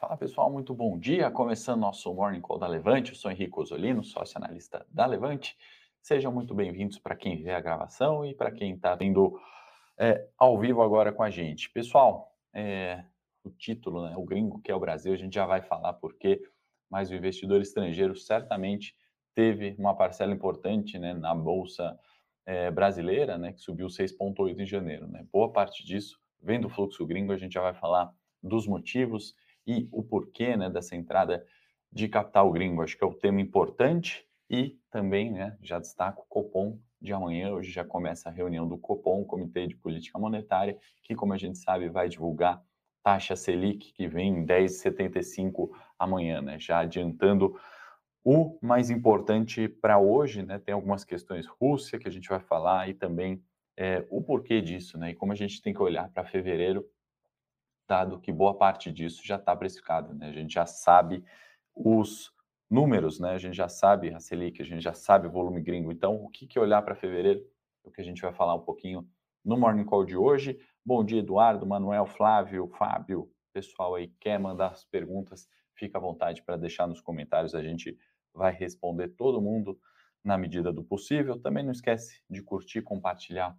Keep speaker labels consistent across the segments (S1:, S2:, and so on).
S1: Fala pessoal, muito bom dia. Começando nosso Morning Call da Levante, eu sou Henrique Osolino, sócio analista da Levante. Sejam muito bem-vindos para quem vê a gravação e para quem está vendo é, ao vivo agora com a gente. Pessoal, é, o título, né, o gringo que é o Brasil, a gente já vai falar porque, mas o investidor estrangeiro certamente teve uma parcela importante né, na Bolsa é, brasileira, né, que subiu 6,8 em janeiro. Né? Boa parte disso vem do fluxo gringo, a gente já vai falar dos motivos e o porquê né, dessa entrada de capital gringo. Acho que é um tema importante e também né, já destaco o Copom de amanhã. Hoje já começa a reunião do Copom, Comitê de Política Monetária, que, como a gente sabe, vai divulgar taxa Selic, que vem em 10,75 amanhã, né? Já adiantando o mais importante para hoje, né? Tem algumas questões Rússia que a gente vai falar e também é, o porquê disso, né? E como a gente tem que olhar para fevereiro dado que boa parte disso já está precificado, né? A gente já sabe os números, né? A gente já sabe a Selic, a gente já sabe o volume gringo. Então, o que, que olhar para fevereiro? É o que a gente vai falar um pouquinho no Morning Call de hoje. Bom dia, Eduardo, Manuel, Flávio, Fábio. Pessoal aí quer mandar as perguntas, fica à vontade para deixar nos comentários. A gente vai responder todo mundo na medida do possível. Também não esquece de curtir, compartilhar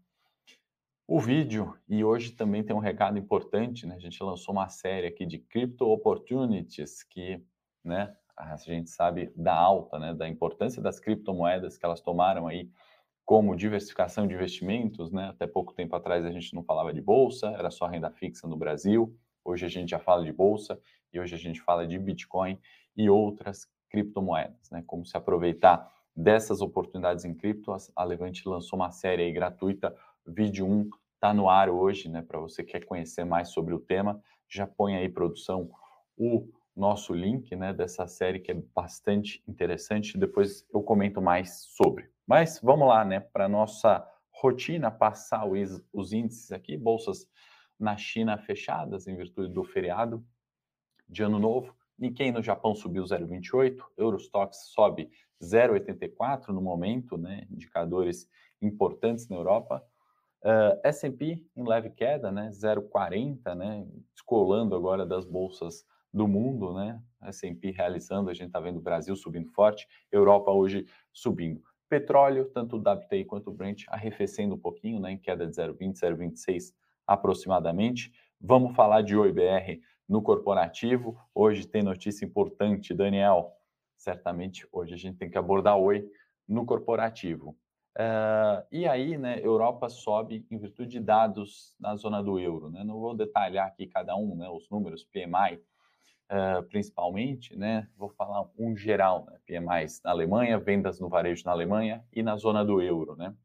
S1: o vídeo. E hoje também tem um recado importante, né? A gente lançou uma série aqui de Crypto Opportunities, que, né, a gente sabe da alta, né, da importância das criptomoedas que elas tomaram aí como diversificação de investimentos, né? Até pouco tempo atrás a gente não falava de bolsa, era só renda fixa no Brasil. Hoje a gente já fala de bolsa e hoje a gente fala de Bitcoin e outras criptomoedas, né? Como se aproveitar dessas oportunidades em cripto, a Levante lançou uma série gratuita, vídeo 1 está no ar hoje, né? Para você que quer conhecer mais sobre o tema, já põe aí produção o nosso link, né? Dessa série que é bastante interessante. Depois eu comento mais sobre. Mas vamos lá, né? Para nossa rotina, passar os, os índices aqui, bolsas na China fechadas em virtude do feriado de Ano Novo. Nikkei no Japão subiu 0,28, Eurostox sobe 0,84 no momento, né? Indicadores importantes na Europa. Uh, eh, S&P em leve queda, né, 0,40, né, descolando agora das bolsas do mundo, né, S&P realizando, a gente está vendo o Brasil subindo forte, Europa hoje subindo. Petróleo, tanto o WTI quanto o Brent arrefecendo um pouquinho, né, em queda de 0,20, 0,26 aproximadamente. Vamos falar de OIBR no corporativo. Hoje tem notícia importante, Daniel. Certamente hoje a gente tem que abordar Oi no corporativo. Uh, e aí, né, Europa sobe em virtude de dados na zona do euro. Né? Não vou detalhar aqui cada um, né, os números, PMI uh, principalmente, né? Vou falar um geral, né? PMI na Alemanha, vendas no varejo na Alemanha e na zona do euro, né?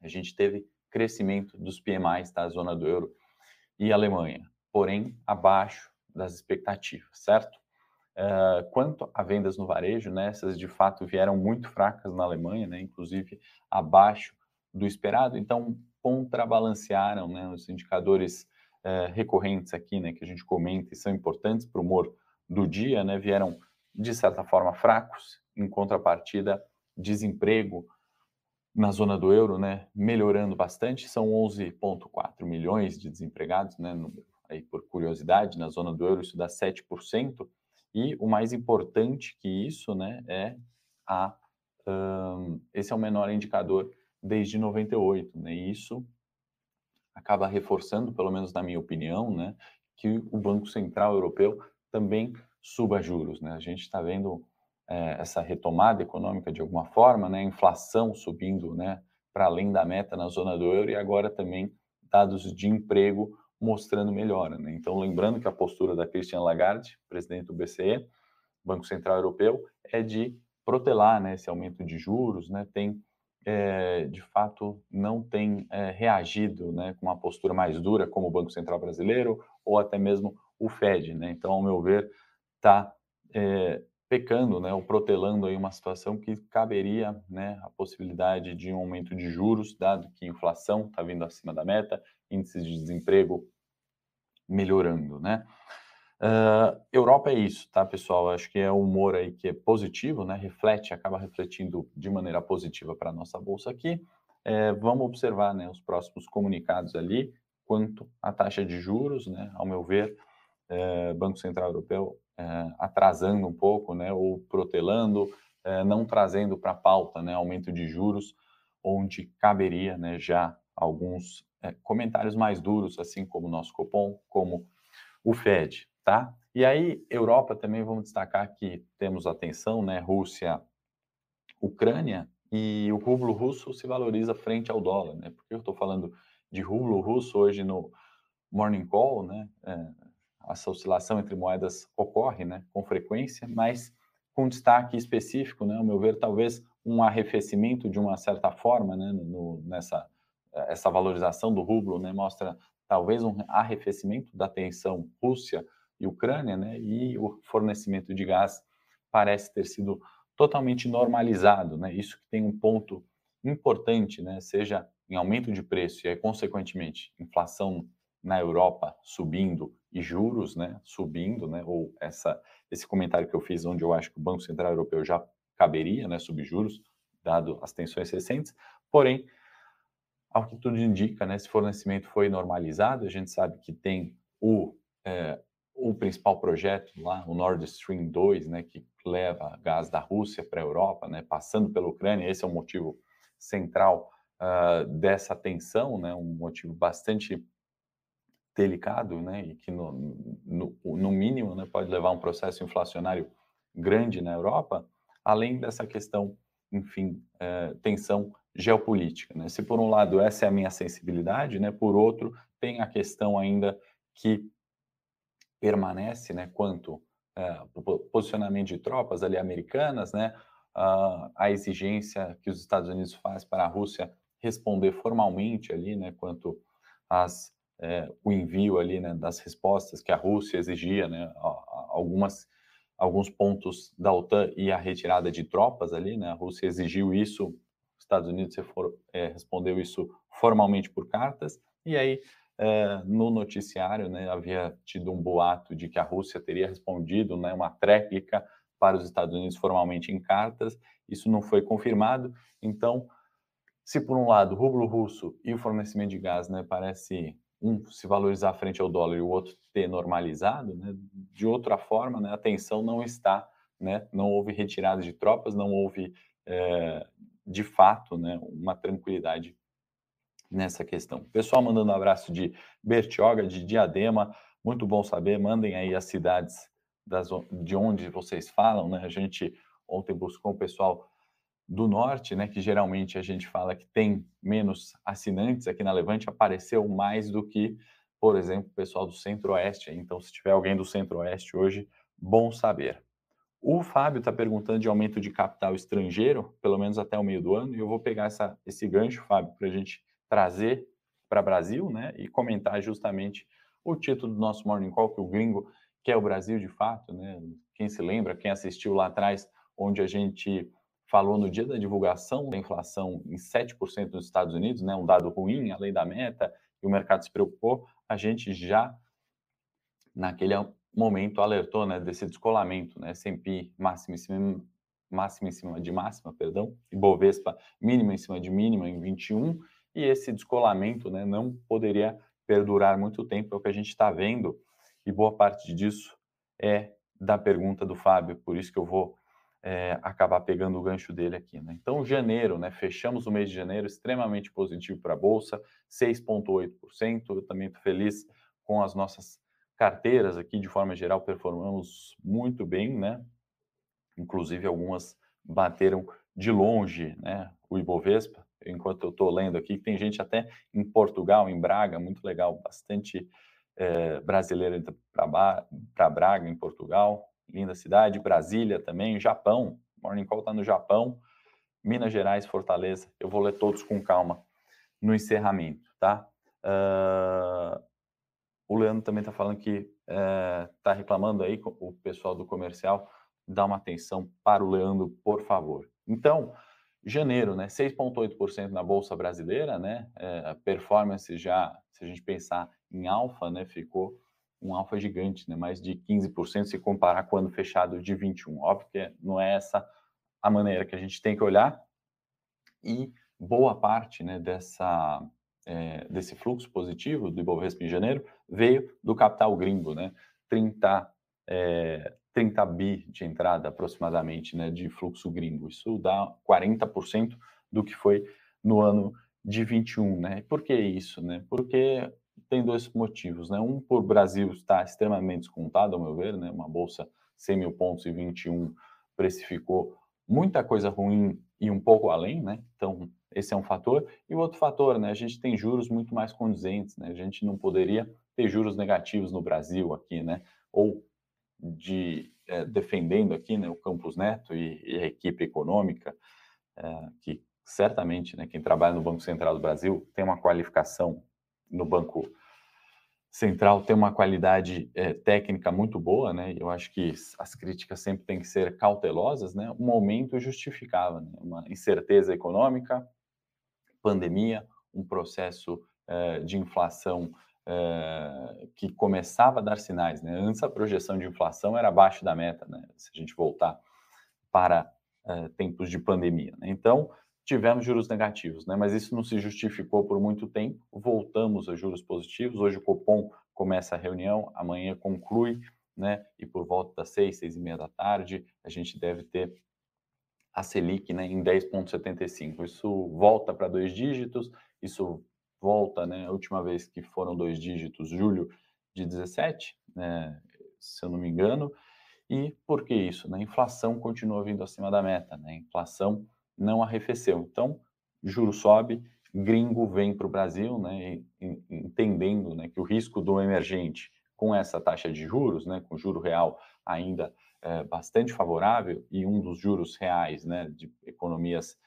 S1: A gente teve crescimento dos PMIs da zona do euro e Alemanha, porém abaixo das expectativas, certo? Uh, quanto a vendas no varejo, né, essas de fato vieram muito fracas na Alemanha, né, inclusive abaixo do esperado, então contrabalancearam né, os indicadores uh, recorrentes aqui, né, que a gente comenta e são importantes para o humor do dia, né, vieram de certa forma fracos, em contrapartida, desemprego na zona do euro, né, melhorando bastante, são 11,4 milhões de desempregados, né, no, aí por curiosidade, na zona do euro isso dá 7%, e o mais importante que isso, né, é a um, esse é o menor indicador desde 98, né? E isso acaba reforçando, pelo menos na minha opinião, né, que o Banco Central Europeu também suba juros, né? A gente está vendo é, essa retomada econômica de alguma forma, né? Inflação subindo, né, para além da meta na zona do euro e agora também dados de emprego mostrando melhora. Né? Então, lembrando que a postura da Christiane Lagarde, presidente do BCE, Banco Central Europeu, é de protelar né, esse aumento de juros, né, tem, é, de fato, não tem é, reagido né, com uma postura mais dura, como o Banco Central Brasileiro ou até mesmo o Fed. Né? Então, ao meu ver, está é, pecando, né, ou protelando aí uma situação que caberia né, a possibilidade de um aumento de juros, dado que a inflação está vindo acima da meta, índices de desemprego melhorando, né? Uh, Europa é isso, tá, pessoal? Acho que é um humor aí que é positivo, né? Reflete, acaba refletindo de maneira positiva para a nossa bolsa aqui. É, vamos observar, né, os próximos comunicados ali quanto à taxa de juros, né? Ao meu ver, é, Banco Central Europeu é, atrasando um pouco, né, ou protelando, é, não trazendo para pauta, né, aumento de juros, onde caberia, né, já alguns é, comentários mais duros, assim como o nosso Copom, como o Fed, tá? E aí, Europa também vamos destacar que temos atenção, né, Rússia, Ucrânia, e o rublo russo se valoriza frente ao dólar, né? Porque eu estou falando de rublo russo hoje no Morning Call, né? É, essa oscilação entre moedas ocorre, né? Com frequência, mas com destaque específico, né? Ao meu ver, talvez um arrefecimento de uma certa forma, né? No, nessa essa valorização do rublo, né? Mostra talvez um arrefecimento da tensão Rússia e Ucrânia, né? E o fornecimento de gás parece ter sido totalmente normalizado, né? Isso que tem um ponto importante, né? Seja em aumento de preço e, aí, consequentemente, inflação na Europa subindo e juros, né? Subindo, né? Ou essa esse comentário que eu fiz, onde eu acho que o Banco Central Europeu já caberia, né? Subir juros, dado as tensões recentes. Porém, ao que tudo indica, né? Esse fornecimento foi normalizado. A gente sabe que tem o é, o principal projeto lá, o Nord Stream 2, né, que leva gás da Rússia para a Europa, né, passando pela Ucrânia. Esse é o motivo central uh, dessa tensão, né, um motivo bastante delicado, né, e que no, no, no mínimo né, pode levar a um processo inflacionário grande na Europa, além dessa questão, enfim, uh, tensão geopolítica. Né? Se por um lado essa é a minha sensibilidade, né, por outro tem a questão ainda que permanece, né, quanto é, posicionamento de tropas ali americanas, né, a, a exigência que os Estados Unidos faz para a Rússia responder formalmente ali, né, quanto às é, o envio ali, né, das respostas que a Rússia exigia, né, algumas alguns pontos da OTAN e a retirada de tropas ali, né, a Rússia exigiu isso, os Estados Unidos for, é, respondeu isso formalmente por cartas, e aí é, no noticiário, né, havia tido um boato de que a Rússia teria respondido, né, uma tréplica para os Estados Unidos formalmente em cartas. Isso não foi confirmado. Então, se por um lado o rublo russo e o fornecimento de gás, né, parece um se valorizar frente ao dólar e o outro ter normalizado, né, de outra forma, né, a tensão não está, né, não houve retirada de tropas, não houve é, de fato, né, uma tranquilidade nessa questão. Pessoal mandando um abraço de Bertioga, de Diadema, muito bom saber, mandem aí as cidades das, de onde vocês falam, né? A gente ontem buscou o pessoal do norte, né, que geralmente a gente fala que tem menos assinantes aqui na Levante, apareceu mais do que, por exemplo, o pessoal do Centro-Oeste. Então, se tiver alguém do Centro-Oeste hoje, bom saber. O Fábio está perguntando de aumento de capital estrangeiro, pelo menos até o meio do ano, e eu vou pegar essa, esse gancho, Fábio, para a gente trazer para Brasil, né, e comentar justamente o título do nosso Morning Call, que o gringo quer o Brasil de fato, né? Quem se lembra, quem assistiu lá atrás, onde a gente falou no dia da divulgação da inflação em 7% nos Estados Unidos, né, um dado ruim, além da meta, e o mercado se preocupou, a gente já naquele momento alertou, né, desse descolamento, né, S&P máximo em cima, máximo em cima de máxima, perdão, e Bovespa mínima em cima de mínima em 21, e esse descolamento né, não poderia perdurar muito tempo, é o que a gente está vendo, e boa parte disso é da pergunta do Fábio, por isso que eu vou é, acabar pegando o gancho dele aqui. Né? Então, janeiro, né, fechamos o mês de janeiro extremamente positivo para a Bolsa, 6,8%. Eu também estou feliz com as nossas carteiras aqui, de forma geral, performamos muito bem, né? Inclusive, algumas bateram de longe né, o Ibovespa, enquanto eu estou lendo aqui, tem gente até em Portugal, em Braga, muito legal, bastante é, brasileira para Braga, em Portugal, linda cidade, Brasília também, Japão, Morning Call está no Japão, Minas Gerais, Fortaleza, eu vou ler todos com calma no encerramento, tá? Uh, o Leandro também está falando que está uh, reclamando aí, o pessoal do comercial, dá uma atenção para o Leandro, por favor. Então, janeiro, né, 6,8% na Bolsa Brasileira, né, é, a performance já, se a gente pensar em alfa, né, ficou um alfa gigante, né, mais de 15% se comparar com o ano fechado de 21. Óbvio que não é essa a maneira que a gente tem que olhar e boa parte, né, dessa, é, desse fluxo positivo do Ibovespa em janeiro veio do capital gringo, né, 30, é, 30 bi de entrada aproximadamente né, de fluxo gringo. Isso dá 40% do que foi no ano de 21. Né? Por que isso? Né? Porque tem dois motivos. Né? Um, por Brasil estar extremamente descontado, ao meu ver, né? uma bolsa 100 mil pontos e 21 precificou muita coisa ruim e um pouco além, né? Então, esse é um fator. E o outro fator, né? A gente tem juros muito mais condizentes, né? A gente não poderia ter juros negativos no Brasil aqui, né? Ou de é, defendendo aqui, né? O Campos Neto e, e a equipe econômica, é, que certamente, né? Quem trabalha no Banco Central do Brasil tem uma qualificação no Banco Central tem uma qualidade é, técnica muito boa, né? Eu acho que as críticas sempre têm que ser cautelosas, né? Um aumento justificava, né? uma incerteza econômica, pandemia, um processo é, de inflação é, que começava a dar sinais, né? Antes a projeção de inflação era abaixo da meta, né? Se a gente voltar para tempos de pandemia. Né? Então, tivemos juros negativos, né? mas isso não se justificou por muito tempo. Voltamos a juros positivos. Hoje o Copom começa a reunião, amanhã conclui, né? E por volta das seis, seis e meia da tarde, a gente deve ter a Selic né, em 10,75. Isso volta para dois dígitos, isso volta, né? A última vez que foram dois dígitos, julho de 17, né, se eu não me engano. E por que isso? Né? A inflação continua vindo acima da meta, né? A inflação não arrefeceu. Então, juro sobe, gringo vem para o Brasil, né, entendendo né, que o risco do emergente com essa taxa de juros, né, com juro real ainda é, bastante favorável e um dos juros reais né, de economias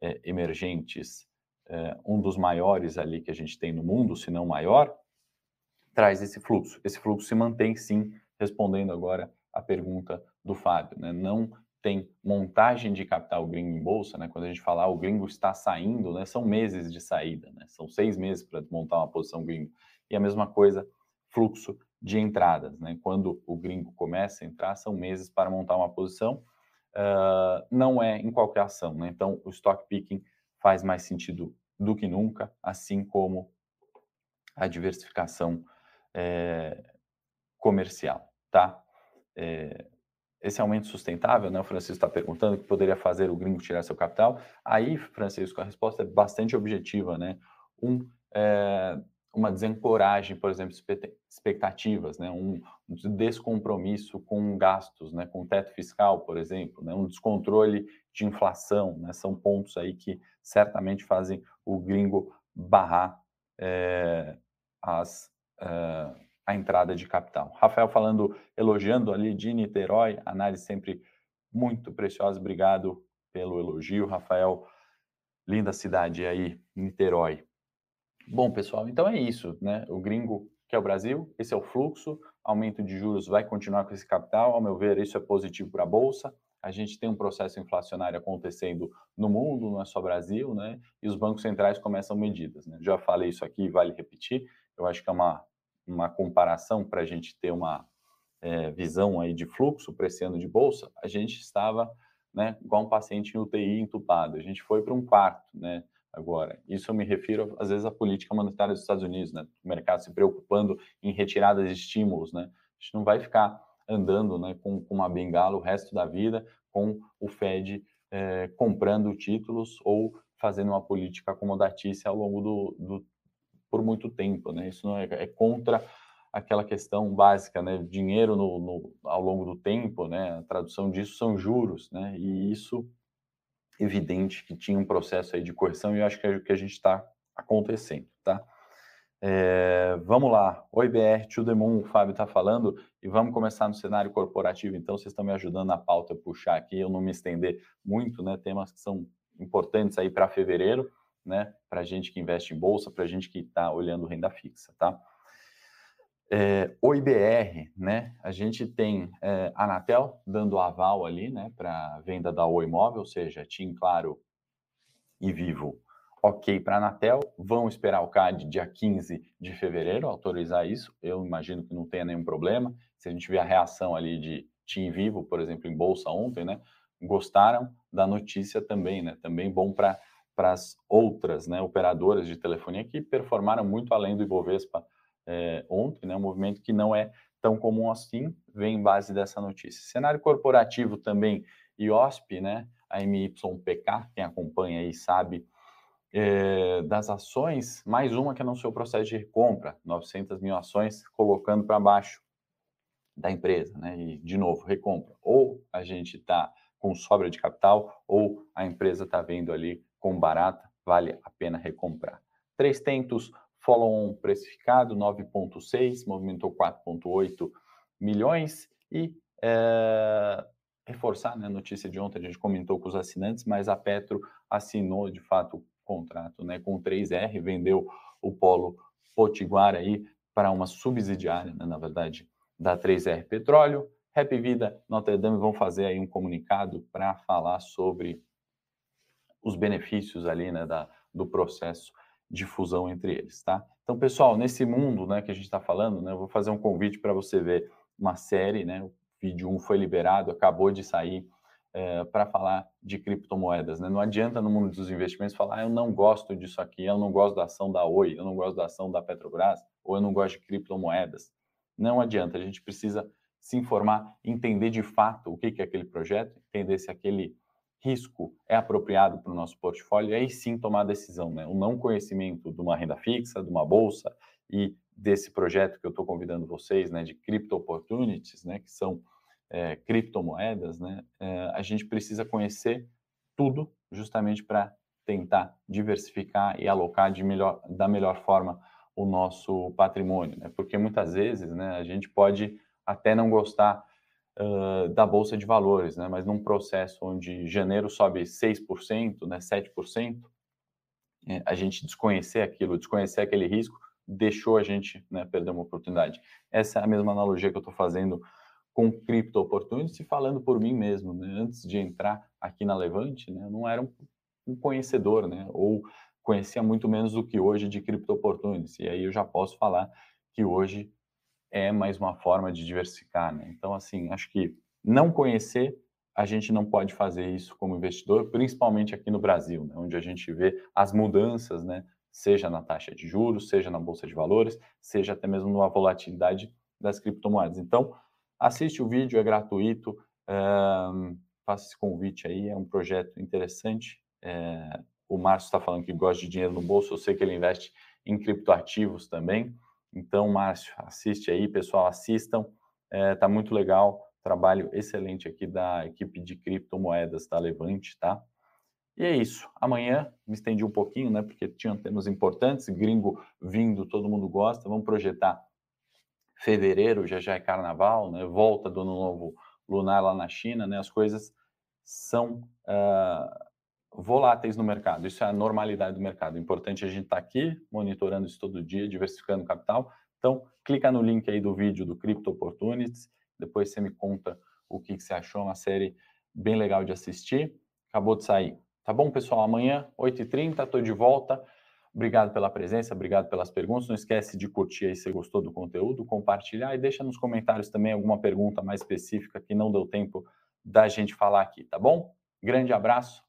S1: é, emergentes, é, um dos maiores ali que a gente tem no mundo, se não maior, traz esse fluxo. Esse fluxo se mantém sim, respondendo agora a pergunta do Fábio, né, não tem montagem de capital gringo em bolsa, né? Quando a gente fala ah, o gringo está saindo, né? São meses de saída, né? São seis meses para montar uma posição gringo. E a mesma coisa, fluxo de entradas, né? Quando o gringo começa a entrar, são meses para montar uma posição. Uh, não é em qualquer ação, né? Então, o stock picking faz mais sentido do que nunca, assim como a diversificação é, comercial, tá? É, esse aumento sustentável, né? O Francisco está perguntando o que poderia fazer o gringo tirar seu capital. Aí, Francisco, a resposta é bastante objetiva, né? Um, é, uma desancoragem, por exemplo, expectativas, né? Um descompromisso com gastos, né? Com teto fiscal, por exemplo, né? Um descontrole de inflação, né? São pontos aí que certamente fazem o gringo barrar é, as é, a entrada de capital. Rafael falando, elogiando ali de Niterói, análise sempre muito preciosa. Obrigado pelo elogio, Rafael. Linda cidade aí, Niterói. Bom, pessoal, então é isso, né? O gringo que é o Brasil, esse é o fluxo, aumento de juros vai continuar com esse capital, ao meu ver, isso é positivo para a bolsa. A gente tem um processo inflacionário acontecendo no mundo, não é só Brasil, né? E os bancos centrais começam medidas, né? Já falei isso aqui, vale repetir. Eu acho que é uma uma comparação para a gente ter uma é, visão aí de fluxo para esse ano de bolsa, a gente estava né, igual um paciente em UTI entupado. A gente foi para um quarto, né? Agora, isso eu me refiro às vezes à política monetária dos Estados Unidos, né? O mercado se preocupando em retiradas de estímulos, né? A gente não vai ficar andando, né, com, com uma bengala o resto da vida, com o Fed é, comprando títulos ou fazendo uma política acomodatícia ao longo do, do por muito tempo, né? Isso não é, é contra aquela questão básica, né? Dinheiro no, no, ao longo do tempo, né? A tradução disso são juros, né? E isso evidente que tinha um processo aí de correção e eu acho que é o que a gente está acontecendo, tá? É, vamos lá, oi BR, to the o Fábio está falando, e vamos começar no cenário corporativo, então vocês estão me ajudando na pauta a puxar aqui, eu não me estender muito, né, temas que são importantes aí para fevereiro, né? Para gente que investe em bolsa, para gente que está olhando renda fixa, tá? É, o IBR, né? A gente tem é, a Anatel dando aval ali, né? Para venda da Oi Imóvel, ou seja, TIM, Claro e Vivo, ok para a Anatel. Vão esperar o CAD dia 15 de fevereiro autorizar isso. Eu imagino que não tenha nenhum problema. Se a gente ver a reação ali de TIM Vivo, por exemplo, em bolsa ontem, né? Gostaram da notícia também, né? Também bom para para as outras né, operadoras de telefonia que performaram muito além do Ibovespa é, ontem, né, um movimento que não é tão comum assim, vem em base dessa notícia. Cenário corporativo também, IOSP, né? A MYPK, quem acompanha aí sabe, é, das ações, mais uma que anunciou o processo de recompra, 900 mil ações, colocando para baixo da empresa, né? E, de novo, recompra. Ou a gente está com sobra de capital, ou a empresa está vendo ali com barata, vale a pena recomprar. Três tentos, follow-on precificado, 9,6, movimentou 4,8 milhões e é, reforçar né, a notícia de ontem, a gente comentou com os assinantes, mas a Petro assinou de fato o contrato né, com o 3R, vendeu o polo Potiguar aí para uma subsidiária, né, na verdade, da 3R Petróleo. Happy Vida, Notre Dame vão fazer aí um comunicado para falar sobre os benefícios ali, né, da, do processo de fusão entre eles, tá? Então, pessoal, nesse mundo, né, que a gente está falando, né, eu vou fazer um convite para você ver uma série, né, o vídeo 1 foi liberado, acabou de sair, é, para falar de criptomoedas, né? Não adianta no mundo dos investimentos falar, ah, eu não gosto disso aqui, eu não gosto da ação da Oi, eu não gosto da ação da Petrobras, ou eu não gosto de criptomoedas. Não adianta, a gente precisa se informar, entender de fato o que é aquele projeto, entender se aquele risco é apropriado para o nosso portfólio, e aí sim tomar a decisão. Né? O não conhecimento de uma renda fixa, de uma bolsa e desse projeto que eu estou convidando vocês, né, de Crypto Opportunities, né, que são é, criptomoedas, né, é, a gente precisa conhecer tudo justamente para tentar diversificar e alocar de melhor, da melhor forma o nosso patrimônio, né? Porque muitas vezes, né, a gente pode até não gostar uh, da bolsa de valores, né? Mas num processo onde janeiro sobe 6%, né, 7%, é, a gente desconhecer aquilo, desconhecer aquele risco, deixou a gente né, perder uma oportunidade. Essa é a mesma analogia que eu estou fazendo com Crypto Opportunity, falando por mim mesmo, né? Antes de entrar aqui na Levante, né, eu não era um, um conhecedor, né? Ou conhecia muito menos do que hoje de cripto opportunities. E aí eu já posso falar que hoje é mais uma forma de diversificar, né? Então, assim, acho que não conhecer, a gente não pode fazer isso como investidor, principalmente aqui no Brasil, né? onde a gente vê as mudanças, né? Seja na taxa de juros, seja na bolsa de valores, seja até mesmo na volatilidade das criptomoedas. Então, assiste o vídeo, é gratuito, é, faça esse convite aí, é um projeto interessante. É, o Márcio está falando que gosta de dinheiro no bolso, eu sei que ele investe em criptoativos também. Então, Márcio, assiste aí, pessoal, assistam. É, muito legal. Trabalho excelente aqui da equipe de criptomoedas da Levante, tá? E é isso. Amanhã me estendi um pouquinho, né? Porque tinham temas importantes, gringo vindo, todo mundo gosta. Vamos projetar fevereiro, já já é carnaval, né? Volta do ano novo lunar lá na China, né? As coisas são uh, voláteis no mercado. Isso é a normalidade do mercado. O importante é a gente estar tá aqui monitorando isso todo dia, diversificando o capital. Então, clica no link aí do vídeo do Crypto Opportunities. Depois você me conta o que, que você achou. Uma série bem legal de assistir. Acabou de sair. Tá bom, pessoal? Amanhã, 8h30, estou de volta. Obrigado pela presença, obrigado pelas perguntas. Não esquece de curtir aí se gostou do conteúdo, compartilhar e deixa nos comentários também alguma pergunta mais específica que não deu tempo da gente falar aqui, tá bom? Grande abraço